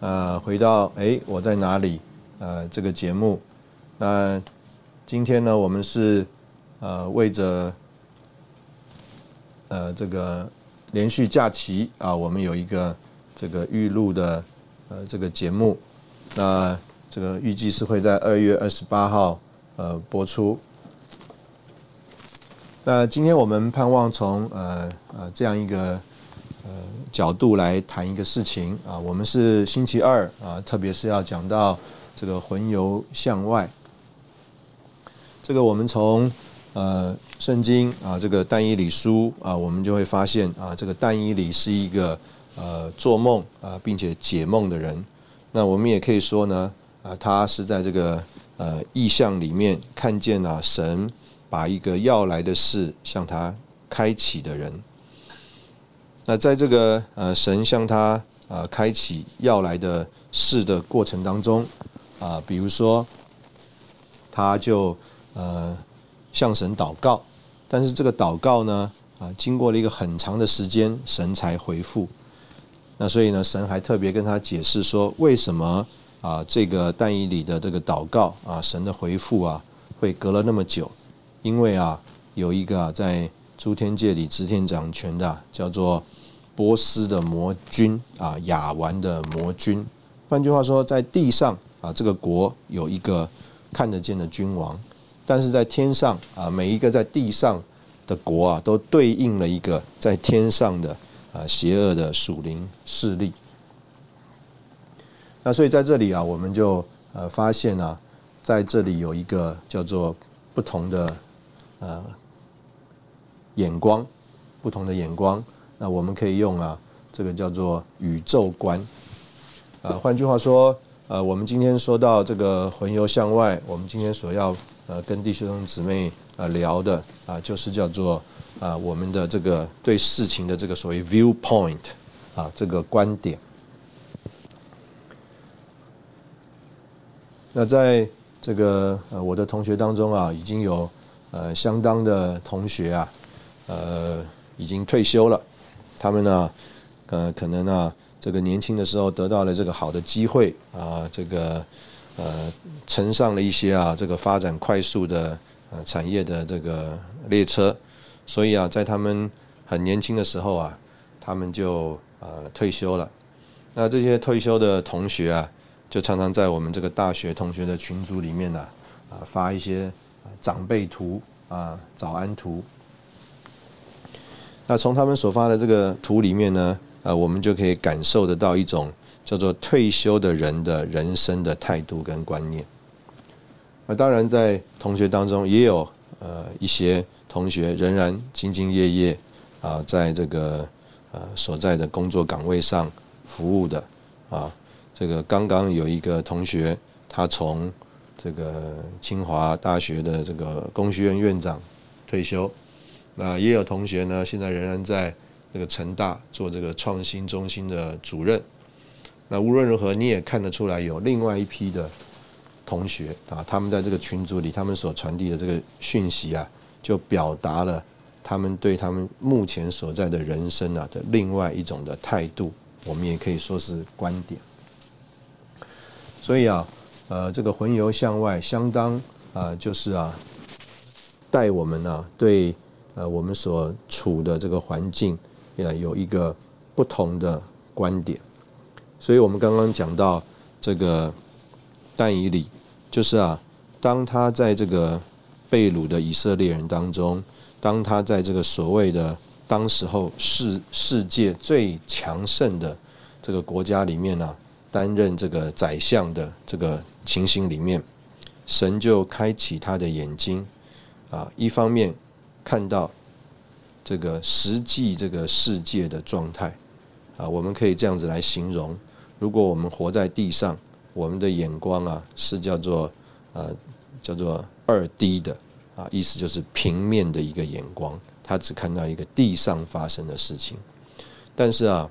呃，回到哎，我在哪里？呃，这个节目，那今天呢，我们是呃为着呃这个连续假期啊，我们有一个这个预录的呃这个节目，那这个预计是会在二月二十八号呃播出。那今天我们盼望从呃呃这样一个。呃，角度来谈一个事情啊，我们是星期二啊，特别是要讲到这个魂游向外。这个我们从呃圣经啊，这个但以理书啊，我们就会发现啊，这个但以理是一个呃做梦啊，并且解梦的人。那我们也可以说呢，啊，他是在这个呃意象里面看见了神把一个要来的事向他开启的人。那在这个呃神向他呃开启要来的事的过程当中啊，比如说他就呃向神祷告，但是这个祷告呢啊经过了一个很长的时间，神才回复。那所以呢，神还特别跟他解释说，为什么啊这个但以里的这个祷告啊神的回复啊会隔了那么久？因为啊有一个在诸天界里执天掌权的叫做。波斯的魔君啊，亚完的魔君。换句话说，在地上啊，这个国有一个看得见的君王；但是在天上啊，每一个在地上的国啊，都对应了一个在天上的啊邪恶的属灵势力。那所以在这里啊，我们就呃发现啊，在这里有一个叫做不同的呃眼光，不同的眼光。那我们可以用啊，这个叫做宇宙观。啊，换句话说，呃，我们今天说到这个魂游向外，我们今天所要呃跟弟兄姊妹啊聊的啊，就是叫做啊我们的这个对事情的这个所谓 viewpoint 啊这个观点。那在这个呃我的同学当中啊，已经有呃相当的同学啊，呃已经退休了。他们呢，呃，可能呢，这个年轻的时候得到了这个好的机会啊，这个呃，乘上了一些啊，这个发展快速的呃产业的这个列车，所以啊，在他们很年轻的时候啊，他们就呃退休了。那这些退休的同学啊，就常常在我们这个大学同学的群组里面呢，啊，发一些长辈图啊，早安图。那从他们所发的这个图里面呢，呃，我们就可以感受得到一种叫做退休的人的人生的态度跟观念。那当然，在同学当中也有呃一些同学仍然兢兢业业啊，在这个呃所在的工作岗位上服务的啊。这个刚刚有一个同学，他从这个清华大学的这个工学院院长退休。那也有同学呢，现在仍然在这个成大做这个创新中心的主任。那无论如何，你也看得出来，有另外一批的同学啊，他们在这个群组里，他们所传递的这个讯息啊，就表达了他们对他们目前所在的人生啊的另外一种的态度，我们也可以说是观点。所以啊，呃，这个魂游向外，相当啊，就是啊，带我们呢对。呃，我们所处的这个环境，呃，有一个不同的观点，所以我们刚刚讲到这个，但以理，就是啊，当他在这个被掳的以色列人当中，当他在这个所谓的当时候世世界最强盛的这个国家里面呢，担任这个宰相的这个情形里面，神就开启他的眼睛啊，一方面看到这个实际这个世界的状态。啊，我们可以这样子来形容：如果我们活在地上，我们的眼光啊是叫做呃叫做二 D 的啊，意思就是平面的一个眼光。他只看到一个地上发生的事情，但是啊，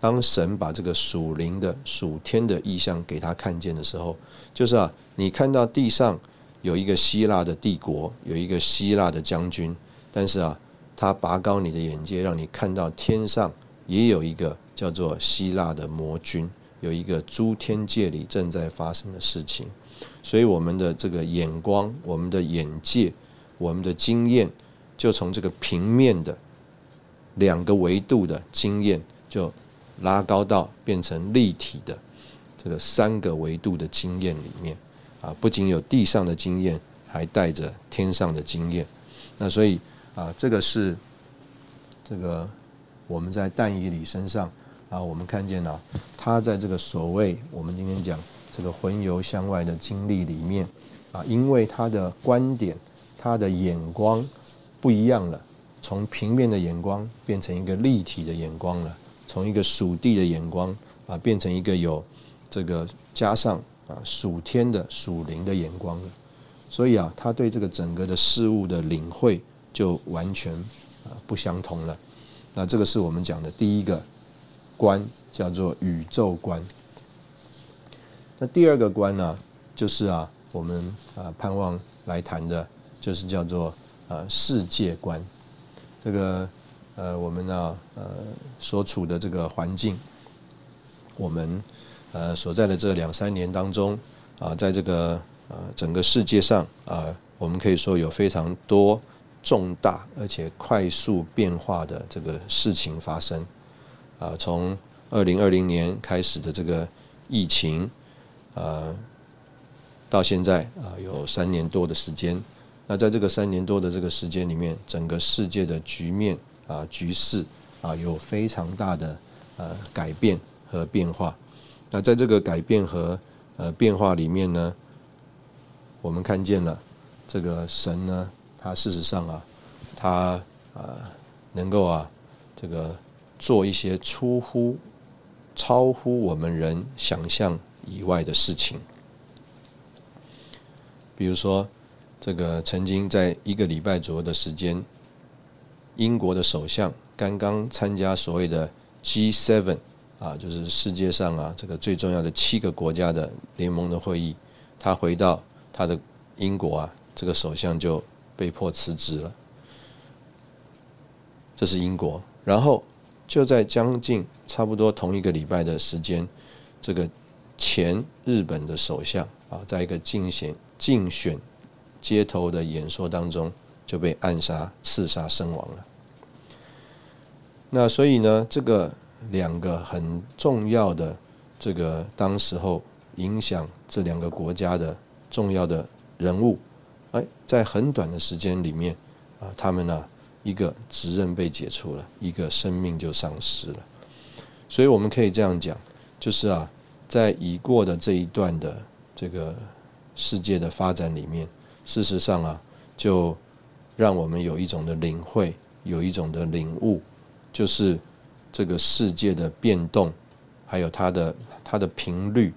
当神把这个属灵的、属天的意象给他看见的时候，就是啊，你看到地上有一个希腊的帝国，有一个希腊的将军，但是啊，他拔高你的眼界，让你看到天上也有一个叫做希腊的魔君，有一个诸天界里正在发生的事情，所以我们的这个眼光、我们的眼界、我们的经验。就从这个平面的两个维度的经验，就拉高到变成立体的这个三个维度的经验里面啊，不仅有地上的经验，还带着天上的经验。那所以啊，这个是这个我们在但以里身上啊，我们看见了他在这个所谓我们今天讲这个魂游向外的经历里面啊，因为他的观点，他的眼光。不一样了，从平面的眼光变成一个立体的眼光了，从一个属地的眼光啊，变成一个有这个加上啊属天的属灵的眼光了。所以啊，他对这个整个的事物的领会就完全啊不相同了。那这个是我们讲的第一个观，叫做宇宙观。那第二个观呢，就是啊，我们啊盼望来谈的，就是叫做。呃，世界观，这个呃，我们呢，呃，所处的这个环境，我们呃所在的这两三年当中啊，在这个呃整个世界上啊，我们可以说有非常多重大而且快速变化的这个事情发生啊，从二零二零年开始的这个疫情啊，到现在啊，有三年多的时间。那在这个三年多的这个时间里面，整个世界的局面啊、局势啊，有非常大的呃改变和变化。那在这个改变和呃变化里面呢，我们看见了这个神呢，他事实上啊，他啊能够啊这个做一些出乎超乎我们人想象以外的事情，比如说。这个曾经在一个礼拜左右的时间，英国的首相刚刚参加所谓的 G7 啊，就是世界上啊这个最重要的七个国家的联盟的会议，他回到他的英国啊，这个首相就被迫辞职了。这是英国，然后就在将近差不多同一个礼拜的时间，这个前日本的首相啊，在一个竞选竞选。街头的演说当中就被暗杀、刺杀身亡了。那所以呢，这个两个很重要的这个当时候影响这两个国家的重要的人物，哎，在很短的时间里面啊，他们呢一个职任被解除了，一个生命就丧失了。所以我们可以这样讲，就是啊，在已过的这一段的这个世界的发展里面。事实上啊，就让我们有一种的领会，有一种的领悟，就是这个世界的变动，还有它的它的频率，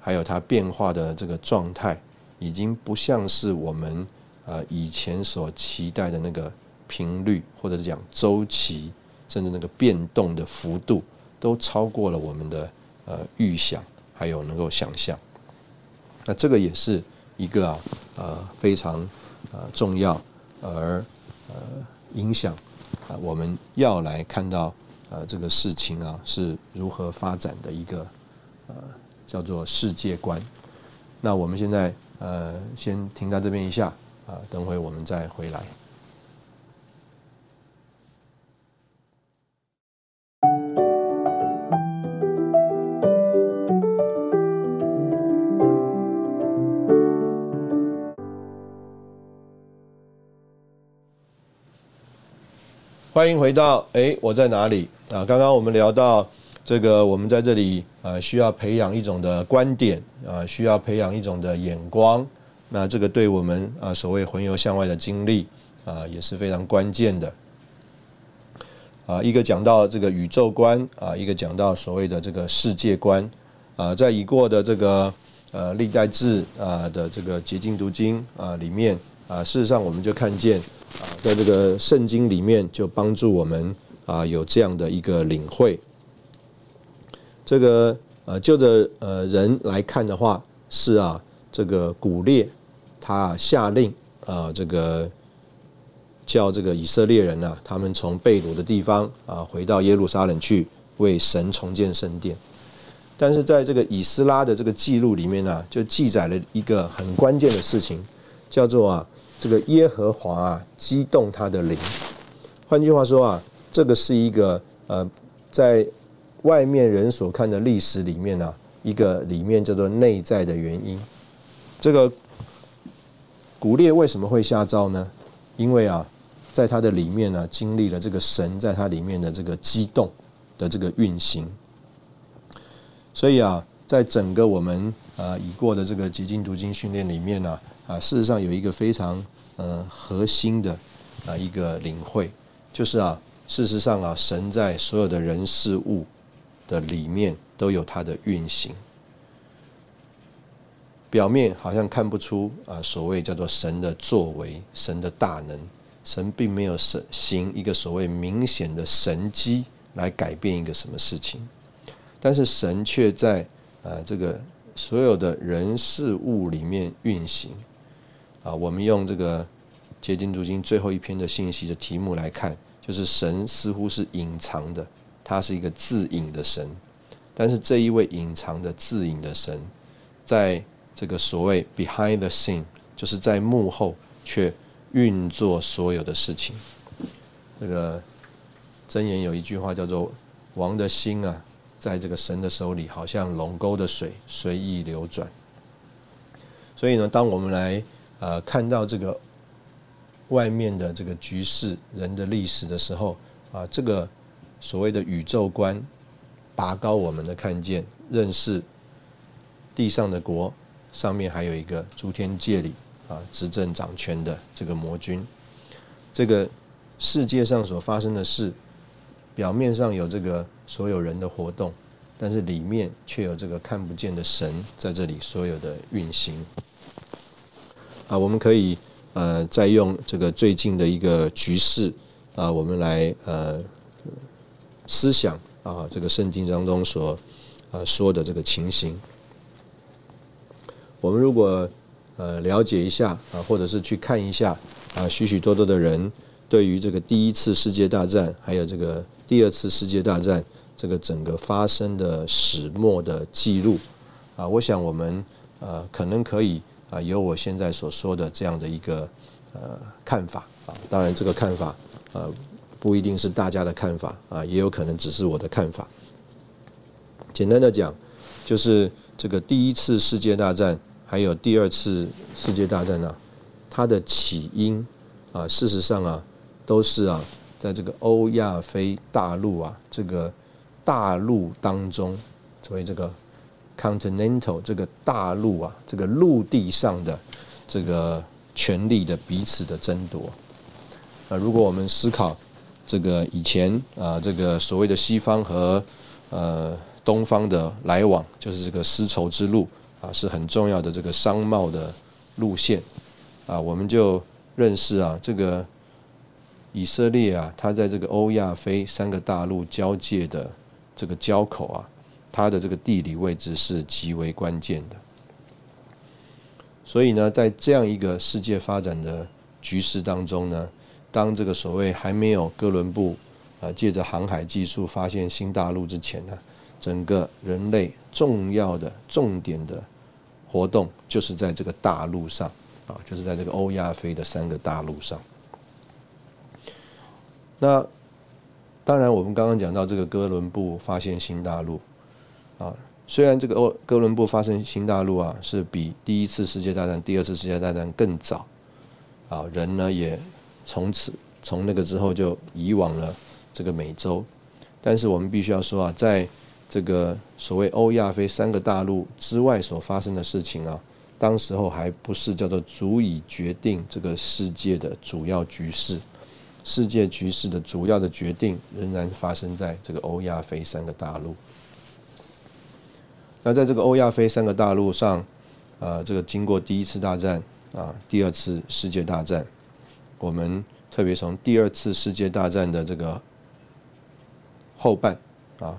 还有它变化的这个状态，已经不像是我们呃以前所期待的那个频率，或者是讲周期，甚至那个变动的幅度，都超过了我们的呃预想，还有能够想象。那这个也是。一个啊，呃，非常呃重要而呃影响啊，我们要来看到呃这个事情啊是如何发展的一个呃叫做世界观。那我们现在呃先停在这边一下啊，等会我们再回来。欢迎回到哎，我在哪里啊？刚刚我们聊到这个，我们在这里啊，需要培养一种的观点啊，需要培养一种的眼光。那这个对我们啊，所谓魂游向外的经历啊，也是非常关键的。啊，一个讲到这个宇宙观啊，一个讲到所谓的这个世界观啊，在已过的这个呃历代志啊的这个结晶读经啊里面啊，事实上我们就看见。啊，在这个圣经里面，就帮助我们啊有这样的一个领会。这个呃，就着呃人来看的话，是啊，这个古列他下令啊，这个叫这个以色列人呢，他们从被掳的地方啊回到耶路撒冷去为神重建圣殿。但是在这个以斯拉的这个记录里面呢，就记载了一个很关键的事情，叫做啊。这个耶和华啊，激动他的灵。换句话说啊，这个是一个呃，在外面人所看的历史里面呢，一个里面叫做内在的原因。这个古列为什么会下诏呢？因为啊，在他的里面呢，经历了这个神在他里面的这个激动的这个运行。所以啊，在整个我们呃已过的这个结晶读经训练里面呢。啊事实上有一个非常呃核心的啊一个领会，就是啊，事实上啊，神在所有的人事物的里面都有它的运行。表面好像看不出啊，所谓叫做神的作为、神的大能，神并没有神行一个所谓明显的神机来改变一个什么事情，但是神却在呃这个所有的人事物里面运行。啊，我们用这个结晶读经最后一篇的信息的题目来看，就是神似乎是隐藏的，他是一个自隐的神，但是这一位隐藏的自隐的神，在这个所谓 behind the scene，就是在幕后却运作所有的事情。这个箴言有一句话叫做“王的心啊，在这个神的手里，好像龙沟的水随意流转”。所以呢，当我们来呃，看到这个外面的这个局势、人的历史的时候，啊，这个所谓的宇宙观拔高我们的看见，认识地上的国上面还有一个诸天界里啊执政掌权的这个魔君，这个世界上所发生的事，表面上有这个所有人的活动，但是里面却有这个看不见的神在这里所有的运行。啊，我们可以呃，再用这个最近的一个局势啊，我们来呃思想啊，这个圣经当中所呃说的这个情形。我们如果呃了解一下啊，或者是去看一下啊，许许多多的人对于这个第一次世界大战，还有这个第二次世界大战这个整个发生的始末的记录啊，我想我们呃可能可以。啊，有我现在所说的这样的一个呃看法啊，当然这个看法呃不一定是大家的看法啊，也有可能只是我的看法。简单的讲，就是这个第一次世界大战还有第二次世界大战呢，它的起因啊，事实上啊，都是啊，在这个欧亚非大陆啊这个大陆当中，所谓这个。Continental 这个大陆啊，这个陆地上的这个权力的彼此的争夺。啊，如果我们思考这个以前啊，这个所谓的西方和呃东方的来往，就是这个丝绸之路啊，是很重要的这个商贸的路线啊，我们就认识啊，这个以色列啊，它在这个欧亚非三个大陆交界的这个交口啊。它的这个地理位置是极为关键的，所以呢，在这样一个世界发展的局势当中呢，当这个所谓还没有哥伦布啊借着航海技术发现新大陆之前呢，整个人类重要的重点的活动就是在这个大陆上啊，就是在这个欧亚非的三个大陆上。那当然，我们刚刚讲到这个哥伦布发现新大陆。啊，虽然这个欧哥伦布发生新大陆啊，是比第一次世界大战、第二次世界大战更早，啊，人呢也从此从那个之后就移往了这个美洲。但是我们必须要说啊，在这个所谓欧亚非三个大陆之外所发生的事情啊，当时候还不是叫做足以决定这个世界的主要局势。世界局势的主要的决定仍然发生在这个欧亚非三个大陆。那在这个欧亚非三个大陆上，呃，这个经过第一次大战啊，第二次世界大战，我们特别从第二次世界大战的这个后半啊，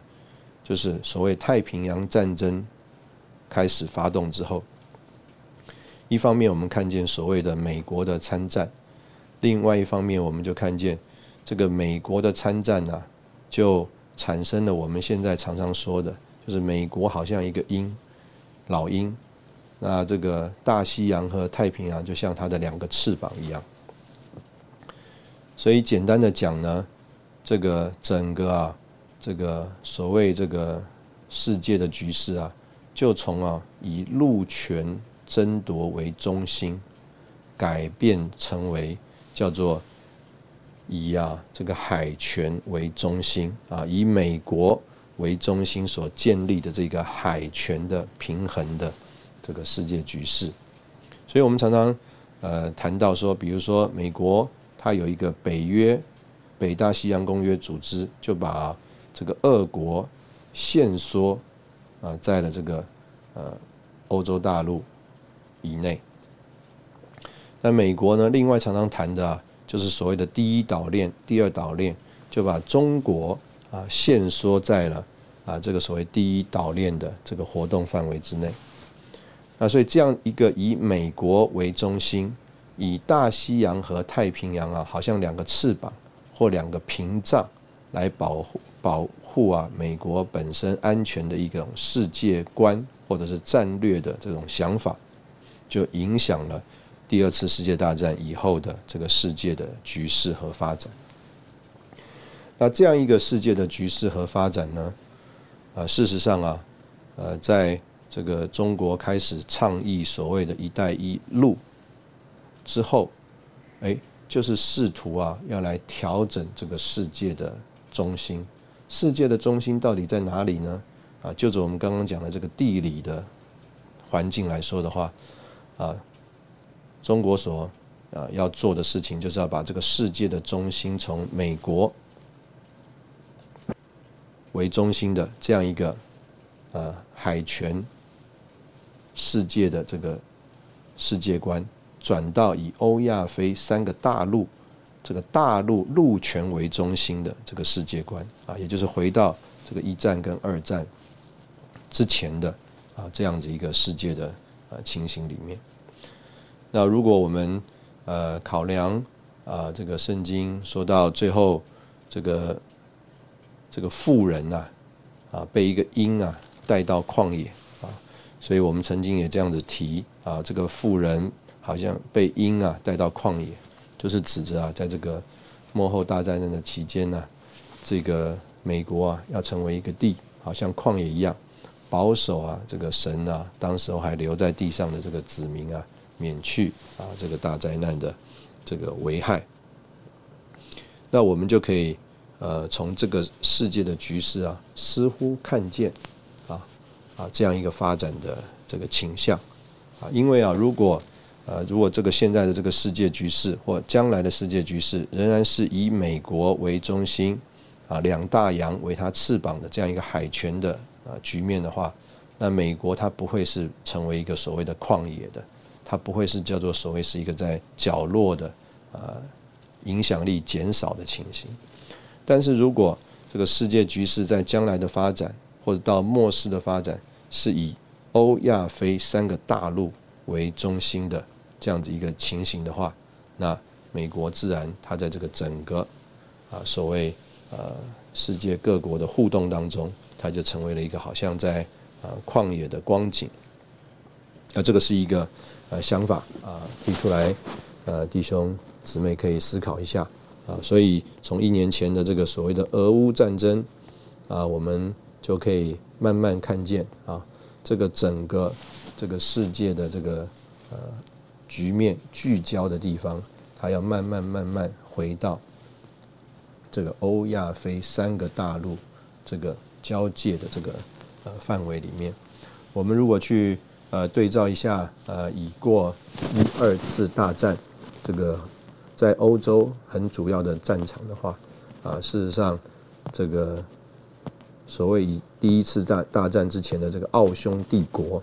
就是所谓太平洋战争开始发动之后，一方面我们看见所谓的美国的参战。另外一方面，我们就看见这个美国的参战呢，就产生了我们现在常常说的，就是美国好像一个鹰，老鹰，那这个大西洋和太平洋就像它的两个翅膀一样。所以简单的讲呢，这个整个啊，这个所谓这个世界的局势啊，就从啊以陆权争夺为中心，改变成为。叫做以啊这个海权为中心啊，以美国为中心所建立的这个海权的平衡的这个世界局势，所以我们常常呃谈到说，比如说美国它有一个北约北大西洋公约组织，就把这个俄国限缩啊在了这个呃欧洲大陆以内。那美国呢？另外常常谈的，就是所谓的第一岛链、第二岛链，就把中国啊限缩在了啊这个所谓第一岛链的这个活动范围之内。那所以这样一个以美国为中心，以大西洋和太平洋啊，好像两个翅膀或两个屏障来保护保护啊美国本身安全的一种世界观或者是战略的这种想法，就影响了。第二次世界大战以后的这个世界的局势和发展，那这样一个世界的局势和发展呢？啊，事实上啊，呃，在这个中国开始倡议所谓的一带一路之后，哎，就是试图啊，要来调整这个世界的中心。世界的中心到底在哪里呢？啊，就着我们刚刚讲的这个地理的环境来说的话，啊。中国所啊要做的事情，就是要把这个世界的中心从美国为中心的这样一个呃海权世界的这个世界观，转到以欧亚非三个大陆这个大陆陆权为中心的这个世界观啊，也就是回到这个一战跟二战之前的啊这样子一个世界的呃情形里面。那如果我们呃考量啊，这个圣经说到最后，这个这个富人呐，啊被一个鹰啊带到旷野啊，所以我们曾经也这样子提啊，这个富人好像被鹰啊带到旷野，就是指着啊，在这个幕后大战争的期间呢，这个美国啊要成为一个地，好像旷野一样保守啊，这个神啊，当时候还留在地上的这个子民啊。免去啊这个大灾难的这个危害，那我们就可以呃从这个世界的局势啊，似乎看见啊啊这样一个发展的这个倾向啊，因为啊如果呃如果这个现在的这个世界局势或将来的世界局势仍然是以美国为中心啊两大洋为它翅膀的这样一个海权的啊局面的话，那美国它不会是成为一个所谓的旷野的。它不会是叫做所谓是一个在角落的呃影响力减少的情形，但是如果这个世界局势在将来的发展或者到末世的发展是以欧亚非三个大陆为中心的这样子一个情形的话，那美国自然它在这个整个啊所谓呃世界各国的互动当中，它就成为了一个好像在啊旷野的光景，那这个是一个。呃，想法啊提出来，呃，弟兄姊妹可以思考一下啊。所以从一年前的这个所谓的俄乌战争啊，我们就可以慢慢看见啊，这个整个这个世界的这个呃局面聚焦的地方，它要慢慢慢慢回到这个欧亚非三个大陆这个交界的这个呃范围里面。我们如果去呃对照一下呃已过一二次大战这个在欧洲很主要的战场的话啊，事实上这个所谓以第一次大大战之前的这个奥匈帝国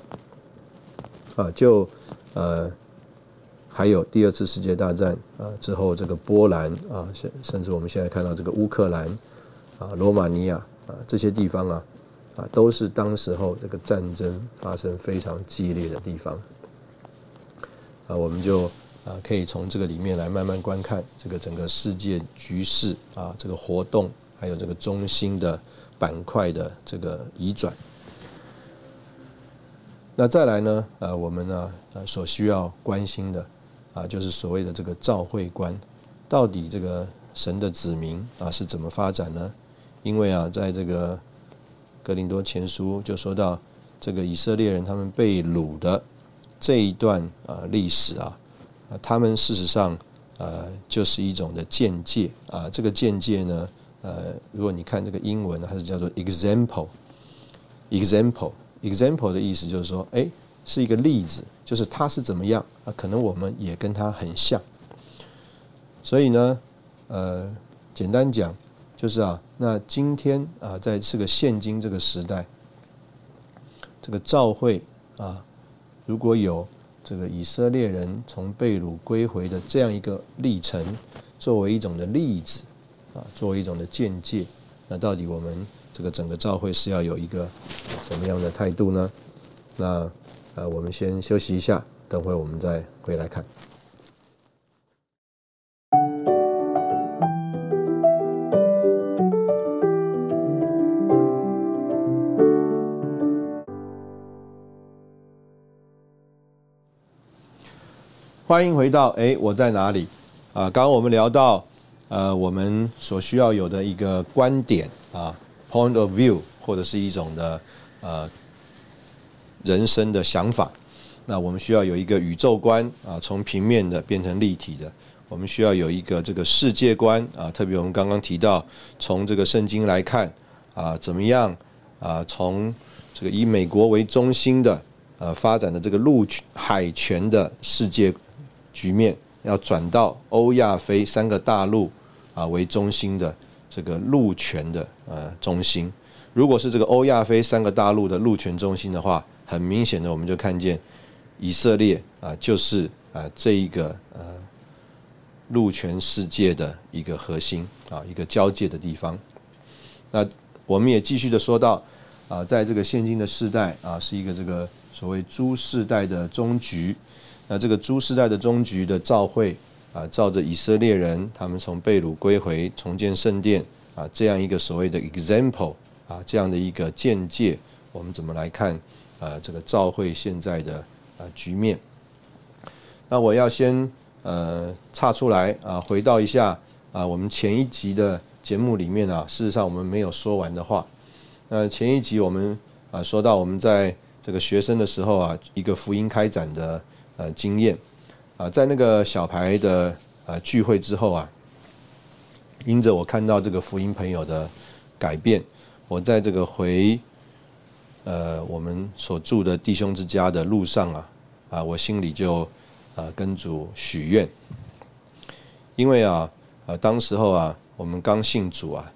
啊，就呃。还有第二次世界大战啊之后，这个波兰啊，甚甚至我们现在看到这个乌克兰啊、罗马尼亚啊这些地方啊，啊都是当时候这个战争发生非常激烈的地方。啊，我们就啊可以从这个里面来慢慢观看这个整个世界局势啊，这个活动，还有这个中心的板块的这个移转。那再来呢，呃，我们呢，呃，所需要关心的。啊，就是所谓的这个召会观，到底这个神的子民啊是怎么发展呢？因为啊，在这个格林多前书就说到，这个以色列人他们被掳的这一段啊历史啊，他们事实上呃就是一种的见解啊，这个见解呢，呃，如果你看这个英文，它是叫做 example，example，example 的意思就是说，哎。是一个例子，就是他是怎么样啊？可能我们也跟他很像，所以呢，呃，简单讲就是啊，那今天啊，在这个现今这个时代，这个召会啊，如果有这个以色列人从被掳归回的这样一个历程，作为一种的例子啊，作为一种的见解，那到底我们这个整个召会是要有一个什么样的态度呢？那？呃，我们先休息一下，等会我们再回来看。欢迎回到哎，我在哪里？啊，刚刚我们聊到呃，我们所需要有的一个观点啊，point of view，或者是一种的呃。人生的想法，那我们需要有一个宇宙观啊，从平面的变成立体的。我们需要有一个这个世界观啊，特别我们刚刚提到，从这个圣经来看啊，怎么样啊，从这个以美国为中心的呃发展的这个陆海权的世界局面，要转到欧亚非三个大陆啊为中心的这个陆权的呃中心。如果是这个欧亚非三个大陆的陆权中心的话，很明显的，我们就看见以色列啊，就是啊这一个呃陆权世界的一个核心啊，一个交界的地方。那我们也继续的说到啊，在这个现今的世代啊，是一个这个所谓诸世代的终局。那这个诸世代的终局的召会啊，照着以色列人他们从被掳归回、重建圣殿啊，这样一个所谓的 example 啊，这样的一个见解，我们怎么来看？呃，这个召会现在的呃局面，那我要先呃岔出来啊，回到一下啊，我们前一集的节目里面啊，事实上我们没有说完的话。那前一集我们啊说到我们在这个学生的时候啊，一个福音开展的呃经验啊，在那个小牌的呃聚会之后啊，因着我看到这个福音朋友的改变，我在这个回。呃，我们所住的弟兄之家的路上啊，啊，我心里就啊跟主许愿，因为啊，啊，当时候啊，我们刚信主啊，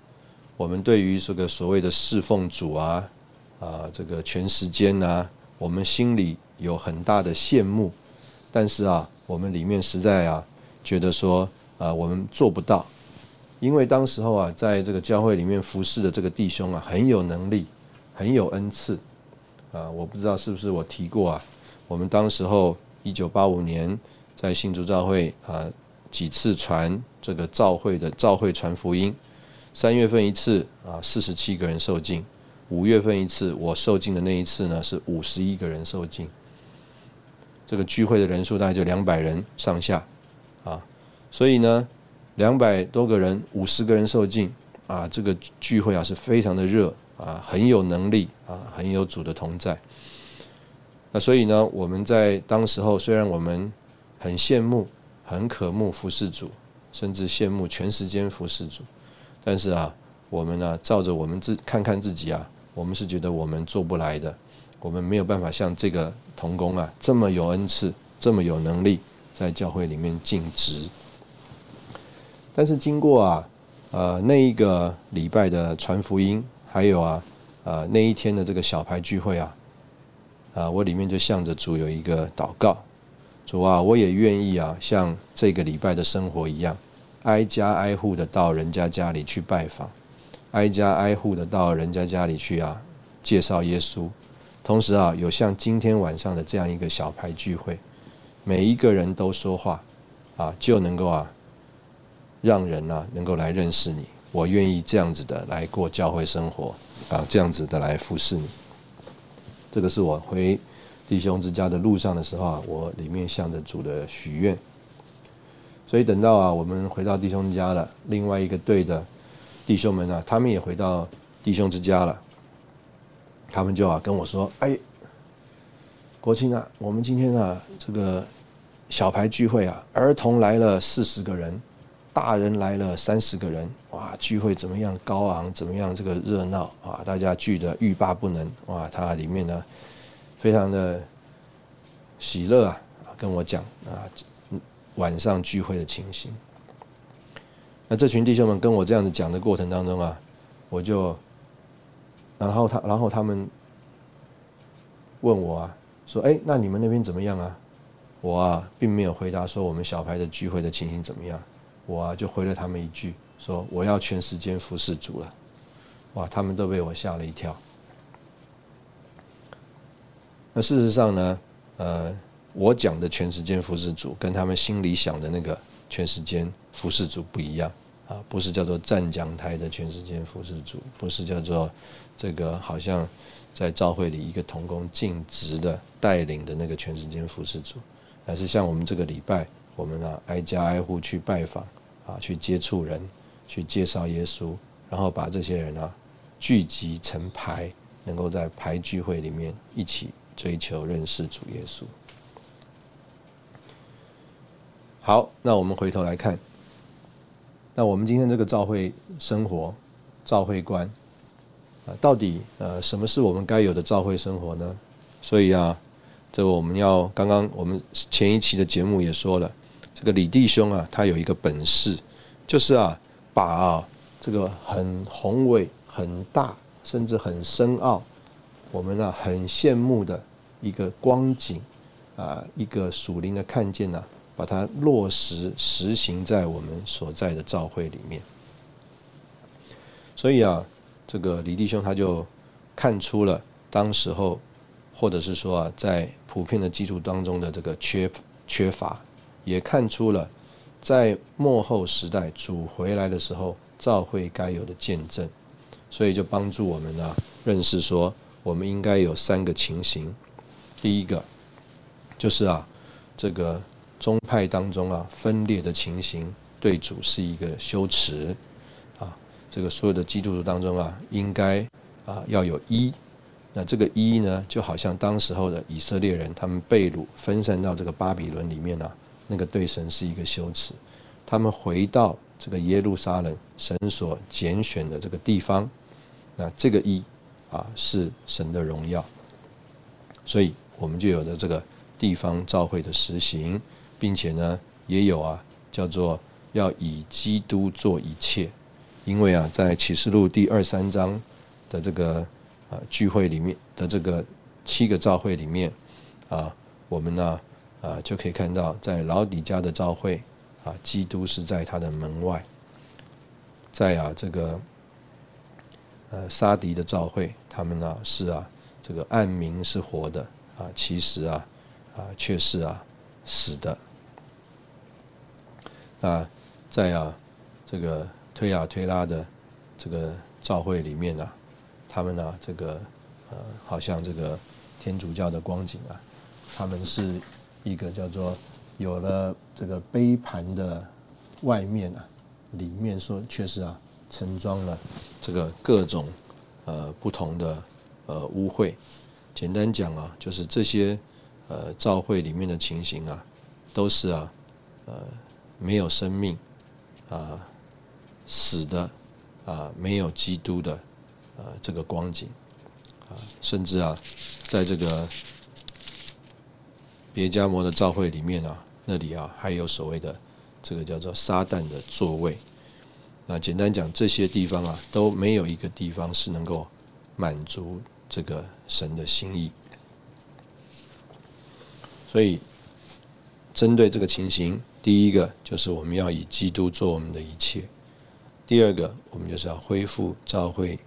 我们对于这个所谓的侍奉主啊，啊，这个全时间啊，我们心里有很大的羡慕，但是啊，我们里面实在啊，觉得说啊，我们做不到，因为当时候啊，在这个教会里面服侍的这个弟兄啊，很有能力。很有恩赐，啊，我不知道是不是我提过啊。我们当时候一九八五年在新竹教会啊几次传这个召会的召会传福音，三月份一次啊四十七个人受尽，五月份一次我受尽的那一次呢是五十一个人受尽，这个聚会的人数大概就两百人上下啊，所以呢两百多个人五十个人受尽啊，这个聚会啊是非常的热。啊，很有能力啊，很有主的同在。那所以呢，我们在当时候虽然我们很羡慕、很渴慕服侍主，甚至羡慕全时间服侍主，但是啊，我们呢，照着我们自看看自己啊，我们是觉得我们做不来的，我们没有办法像这个童工啊这么有恩赐，这么有能力，在教会里面尽职。但是经过啊，呃，那一个礼拜的传福音，还有啊，呃，那一天的这个小牌聚会啊，啊，我里面就向着主有一个祷告，主啊，我也愿意啊，像这个礼拜的生活一样，挨家挨户的到人家家里去拜访，挨家挨户的到人家家里去啊，介绍耶稣，同时啊，有像今天晚上的这样一个小牌聚会，每一个人都说话，啊，就能够啊。让人啊能够来认识你，我愿意这样子的来过教会生活啊，这样子的来服侍你。这个是我回弟兄之家的路上的时候啊，我里面向着主的许愿。所以等到啊我们回到弟兄家了，另外一个队的弟兄们啊，他们也回到弟兄之家了，他们就啊跟我说：“哎，国庆啊，我们今天啊这个小牌聚会啊，儿童来了四十个人。”大人来了三十个人，哇，聚会怎么样高昂？怎么样这个热闹啊？大家聚得欲罢不能，哇，它里面呢，非常的喜乐啊，跟我讲啊，晚上聚会的情形。那这群弟兄们跟我这样子讲的过程当中啊，我就，然后他，然后他们问我啊，说，哎，那你们那边怎么样啊？我啊，并没有回答说我们小牌的聚会的情形怎么样。我啊就回了他们一句，说我要全时间服侍主了，哇，他们都被我吓了一跳。那事实上呢，呃，我讲的全时间服侍主，跟他们心里想的那个全时间服侍主不一样啊，不是叫做站讲台的全时间服侍主，不是叫做这个好像在教会里一个同工尽职的带领的那个全时间服侍主，而是像我们这个礼拜，我们啊挨家挨户去拜访。啊，去接触人，去介绍耶稣，然后把这些人啊聚集成排，能够在排聚会里面一起追求认识主耶稣。好，那我们回头来看，那我们今天这个召会生活、召会观啊，到底呃什么是我们该有的召会生活呢？所以啊，这我们要刚刚我们前一期的节目也说了。这个李弟兄啊，他有一个本事，就是啊，把啊这个很宏伟、很大，甚至很深奥，我们啊很羡慕的一个光景啊，一个属灵的看见呐，把它落实实行在我们所在的教会里面。所以啊，这个李弟兄他就看出了当时候，或者是说啊，在普遍的基础当中的这个缺缺乏。也看出了，在末后时代主回来的时候，教会该有的见证，所以就帮助我们呢认识说，我们应该有三个情形。第一个就是啊，这个宗派当中啊分裂的情形，对主是一个羞耻啊。这个所有的基督徒当中啊，应该啊要有一。那这个一呢，就好像当时候的以色列人，他们被掳分散到这个巴比伦里面呢。那个对神是一个羞耻，他们回到这个耶路撒冷，神所拣选的这个地方，那这个一啊是神的荣耀，所以我们就有了这个地方召会的实行，并且呢也有啊叫做要以基督做一切，因为啊在启示录第二三章的这个啊聚会里面的这个七个召会里面啊我们呢。啊，就可以看到，在老底家的召会，啊，基督是在他的门外；在啊这个，呃，沙迪的召会，他们呢是啊，这个暗明是活的，啊，其实啊，啊，却是啊死的。那在啊这个推亚推拉的这个召会里面呢，他们呢这个呃，好像这个天主教的光景啊，他们是。一个叫做有了这个杯盘的外面啊，里面说确实啊，盛装了这个各种呃不同的呃污秽。简单讲啊，就是这些呃教会里面的情形啊，都是啊呃没有生命啊死的啊没有基督的呃这个光景啊，甚至啊在这个别加摩的教会里面啊，那里啊还有所谓的这个叫做撒旦的座位。那简单讲，这些地方啊都没有一个地方是能够满足这个神的心意。所以，针对这个情形，第一个就是我们要以基督做我们的一切；第二个，我们就是要恢复教会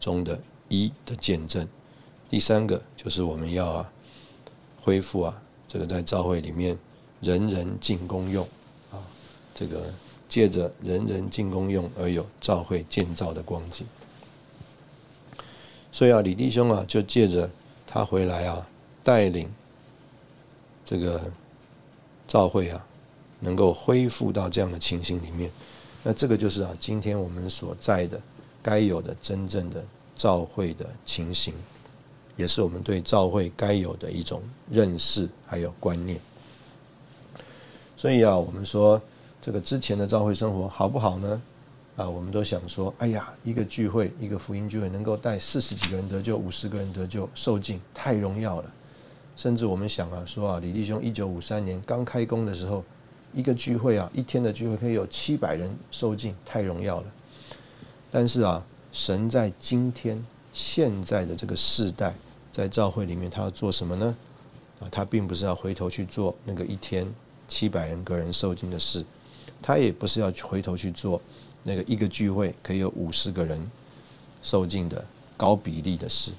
中的一的见证；第三个，就是我们要啊恢复啊这个在教会里面人人尽公用啊，这个借着人人尽公用而有教会建造的光景。所以啊，李弟兄啊，就借着他回来啊，带领。这个教会啊，能够恢复到这样的情形里面，那这个就是啊，今天我们所在的该有的真正的教会的情形，也是我们对教会该有的一种认识还有观念。所以啊，我们说这个之前的教会生活好不好呢？啊，我们都想说，哎呀，一个聚会，一个福音聚会，能够带四十几个人得救，五十个人得救，受尽太荣耀了。甚至我们想啊，说啊，李弟兄一九五三年刚开工的时候，一个聚会啊，一天的聚会可以有七百人受尽，太荣耀了。但是啊，神在今天现在的这个世代，在教会里面，他要做什么呢？啊，他并不是要回头去做那个一天七百人个人受尽的事，他也不是要回头去做那个一个聚会可以有五十个人受尽的高比例的事，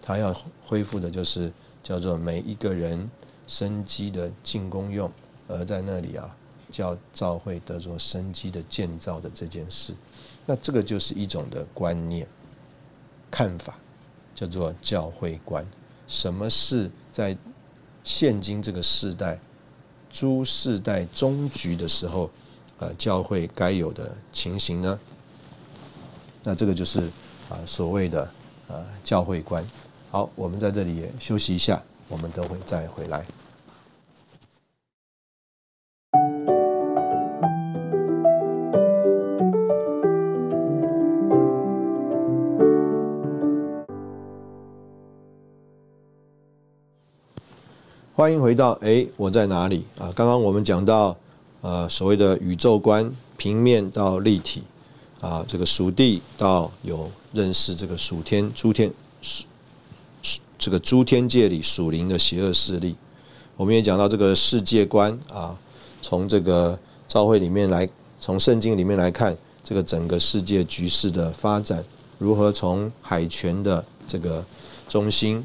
他要恢复的就是。叫做每一个人生机的进攻用，而在那里啊，叫教会得做生机的建造的这件事，那这个就是一种的观念看法，叫做教会观。什么是在现今这个时代诸世代终局的时候，呃，教会该有的情形呢？那这个就是啊，所谓的呃教会观。好，我们在这里也休息一下，我们都会再回来。欢迎回到哎，我在哪里啊？刚刚我们讲到呃，所谓的宇宙观，平面到立体啊，这个属地到有认识这个属天诸天属。这个诸天界里属灵的邪恶势力，我们也讲到这个世界观啊，从这个教会里面来，从圣经里面来看，这个整个世界局势的发展，如何从海权的这个中心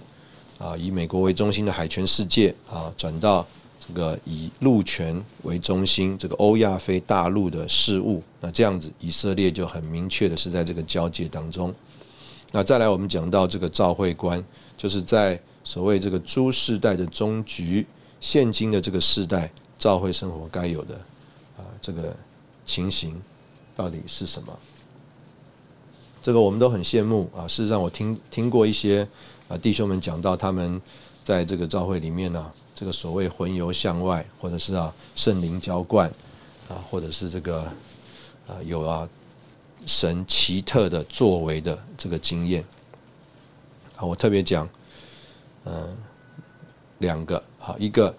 啊，以美国为中心的海权世界啊，转到这个以陆权为中心这个欧亚非大陆的事物，那这样子以色列就很明确的是在这个交界当中。那再来，我们讲到这个教会观。就是在所谓这个诸世代的终局，现今的这个世代，教会生活该有的啊这个情形，到底是什么？这个我们都很羡慕啊。事实上，我听听过一些啊弟兄们讲到，他们在这个教会里面呢，这个所谓魂游向外，或者是啊圣灵浇灌啊，或者是这个啊有啊神奇特的作为的这个经验。啊。我特别讲，嗯，两个。好，一个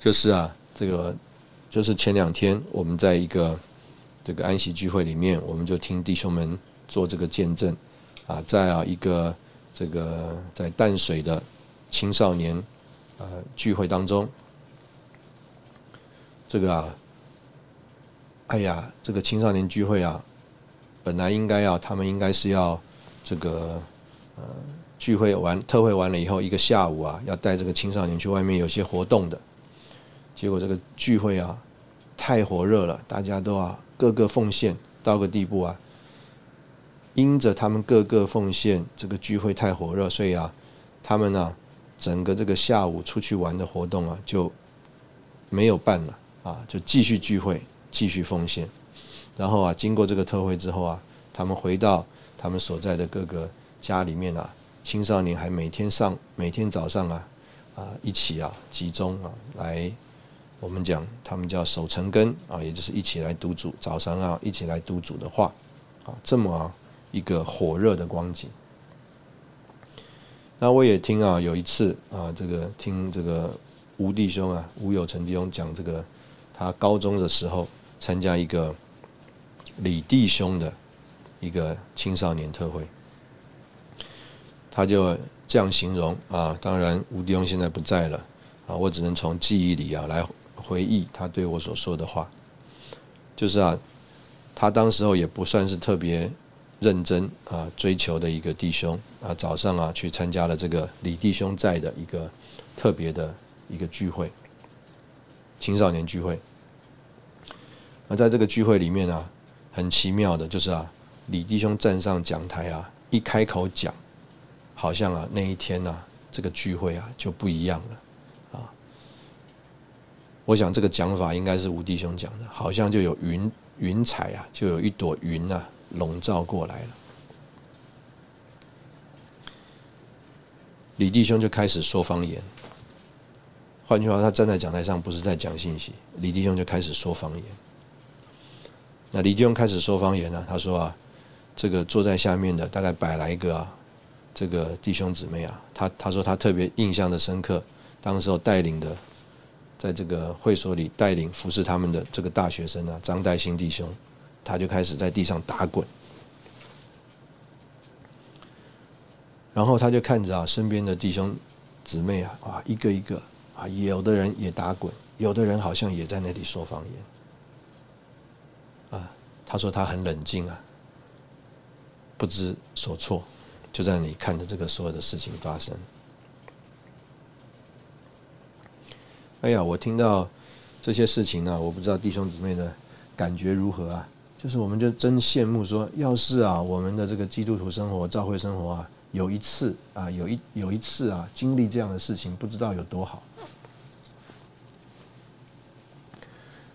就是啊，这个就是前两天我们在一个这个安息聚会里面，我们就听弟兄们做这个见证。啊，在啊一个这个在淡水的青少年呃聚会当中，这个啊，哎呀，这个青少年聚会啊，本来应该要他们应该是要这个呃。聚会完特会完了以后，一个下午啊，要带这个青少年去外面有些活动的。结果这个聚会啊，太火热了，大家都啊各个奉献到个地步啊。因着他们各个奉献，这个聚会太火热，所以啊，他们呢整个这个下午出去玩的活动啊就没有办了啊，就继续聚会，继续奉献。然后啊，经过这个特会之后啊，他们回到他们所在的各个家里面啊。青少年还每天上每天早上啊啊一起啊集中啊来，我们讲他们叫守成根啊，也就是一起来读主早上啊一起来读主的话啊，这么啊一个火热的光景。那我也听啊，有一次啊，这个听这个吴弟兄啊，吴有成弟兄讲这个，他高中的时候参加一个李弟兄的一个青少年特会，他就这样形容啊。当然，吴弟兄现在不在了啊，我只能从记忆里啊来回忆他对我所说的话，就是啊，他当时候也不算是特别。认真啊，追求的一个弟兄啊，早上啊去参加了这个李弟兄在的一个特别的一个聚会，青少年聚会。那在这个聚会里面啊，很奇妙的就是啊，李弟兄站上讲台啊，一开口讲，好像啊那一天呐，这个聚会啊就不一样了啊。我想这个讲法应该是吴弟兄讲的，好像就有云云彩啊，就有一朵云啊。笼罩过来了，李弟兄就开始说方言。换句话，他站在讲台上不是在讲信息，李弟兄就开始说方言。那李弟兄开始说方言呢？他说啊，这个坐在下面的大概百来个啊，这个弟兄姊妹啊，他他说他特别印象的深刻，当时候带领的，在这个会所里带领服侍他们的这个大学生啊，张代新弟兄。他就开始在地上打滚，然后他就看着啊，身边的弟兄姊妹啊，啊，一个一个啊，有的人也打滚，有的人好像也在那里说方言，他说他很冷静啊，不知所措，就在那里看着这个所有的事情发生。哎呀，我听到这些事情呢，我不知道弟兄姊妹的感觉如何啊？就是我们就真羡慕说，要是啊，我们的这个基督徒生活、教会生活啊，有一次啊，有一有一次啊，经历这样的事情，不知道有多好。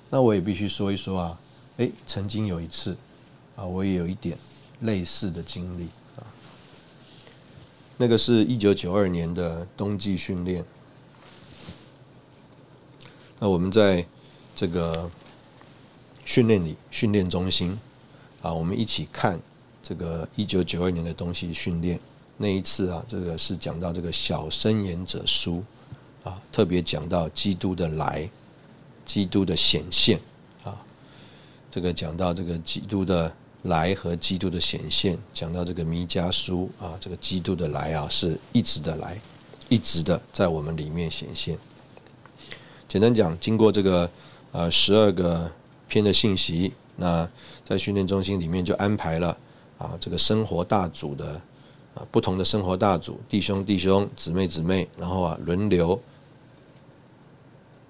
那我也必须说一说啊，哎，曾经有一次啊，我也有一点类似的经历啊。那个是一九九二年的冬季训练，那我们在这个。训练里，训练中心，啊，我们一起看这个一九九二年的东西训练。那一次啊，这个是讲到这个小申言者书，啊，特别讲到基督的来，基督的显现，这个讲到这个基督的来和基督的显现，讲到这个弥迦书，啊，这个基督的来啊，是一直的来，一直的在我们里面显现。简单讲，经过这个呃十二个。篇的信息，那在训练中心里面就安排了啊，这个生活大组的啊，不同的生活大组，弟兄弟兄，姊妹姊妹，然后啊轮流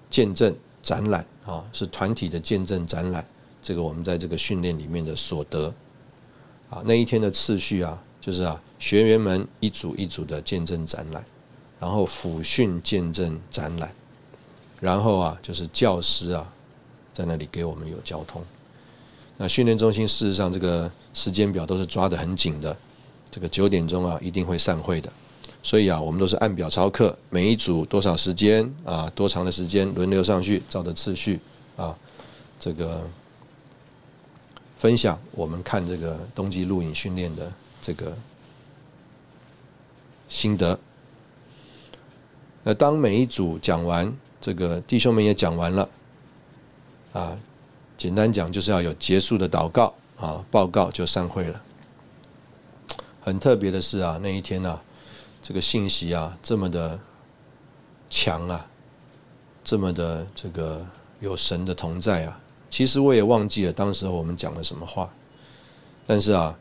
见证展览啊，是团体的见证展览。这个我们在这个训练里面的所得啊，那一天的次序啊，就是啊学员们一组一组的见证展览，然后辅训见证展览，然后啊就是教师啊。在那里给我们有交通。那训练中心事实上这个时间表都是抓得很紧的，这个九点钟啊一定会散会的。所以啊，我们都是按表操课，每一组多少时间啊，多长的时间轮流上去，照着次序啊，这个分享我们看这个冬季录影训练的这个心得。那当每一组讲完，这个弟兄们也讲完了。啊，简单讲就是要有结束的祷告啊，报告就散会了。很特别的是啊，那一天啊，这个信息啊这么的强啊，这么的这个有神的同在啊。其实我也忘记了当时我们讲了什么话，但是啊，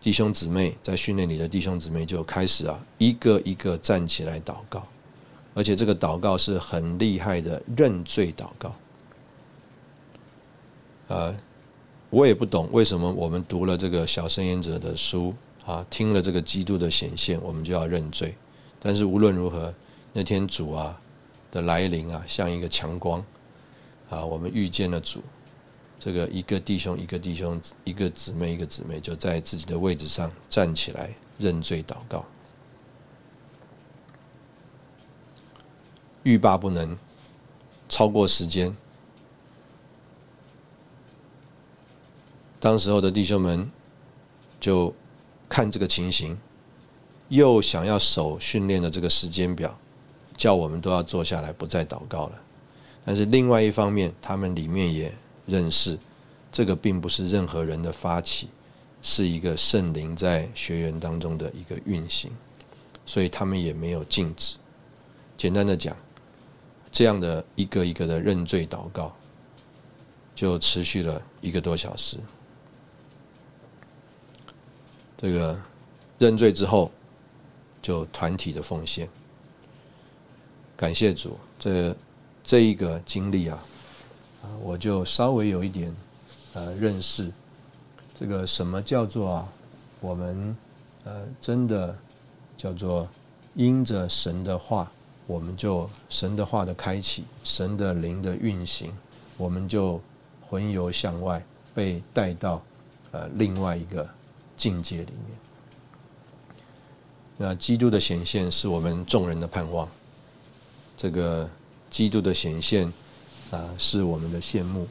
弟兄姊妹在训练里的弟兄姊妹就开始啊，一个一个站起来祷告，而且这个祷告是很厉害的认罪祷告。呃，我也不懂为什么我们读了这个小圣言者的书啊，听了这个基督的显现，我们就要认罪。但是无论如何，那天主啊的来临啊，像一个强光啊，我们遇见了主。这个一个弟兄一个弟兄，一个姊妹一个姊妹，就在自己的位置上站起来认罪祷告，欲罢不能，超过时间。当时候的弟兄们就看这个情形，又想要守训练的这个时间表，叫我们都要坐下来不再祷告了。但是另外一方面，他们里面也认识，这个并不是任何人的发起，是一个圣灵在学员当中的一个运行，所以他们也没有禁止。简单的讲，这样的一个一个的认罪祷告，就持续了一个多小时。这个认罪之后，就团体的奉献。感谢主，这这一个经历啊，我就稍微有一点呃认识，这个什么叫做啊，我们呃真的叫做因着神的话，我们就神的话的开启，神的灵的运行，我们就魂游向外，被带到呃另外一个。境界里面，那基督的显现是我们众人的盼望。这个基督的显现啊，是我们的羡慕。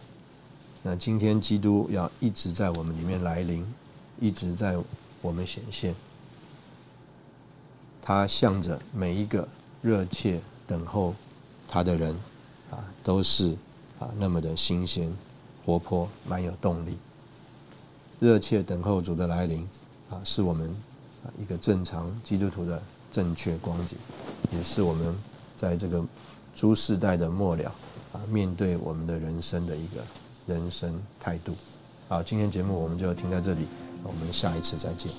那今天基督要一直在我们里面来临，一直在我们显现。他向着每一个热切等候他的人啊，都是啊那么的新鲜、活泼、蛮有动力。热切等候主的来临，啊，是我们啊一个正常基督徒的正确光景，也是我们在这个诸世代的末了面对我们的人生的一个人生态度。好，今天节目我们就停在这里，我们下一次再见。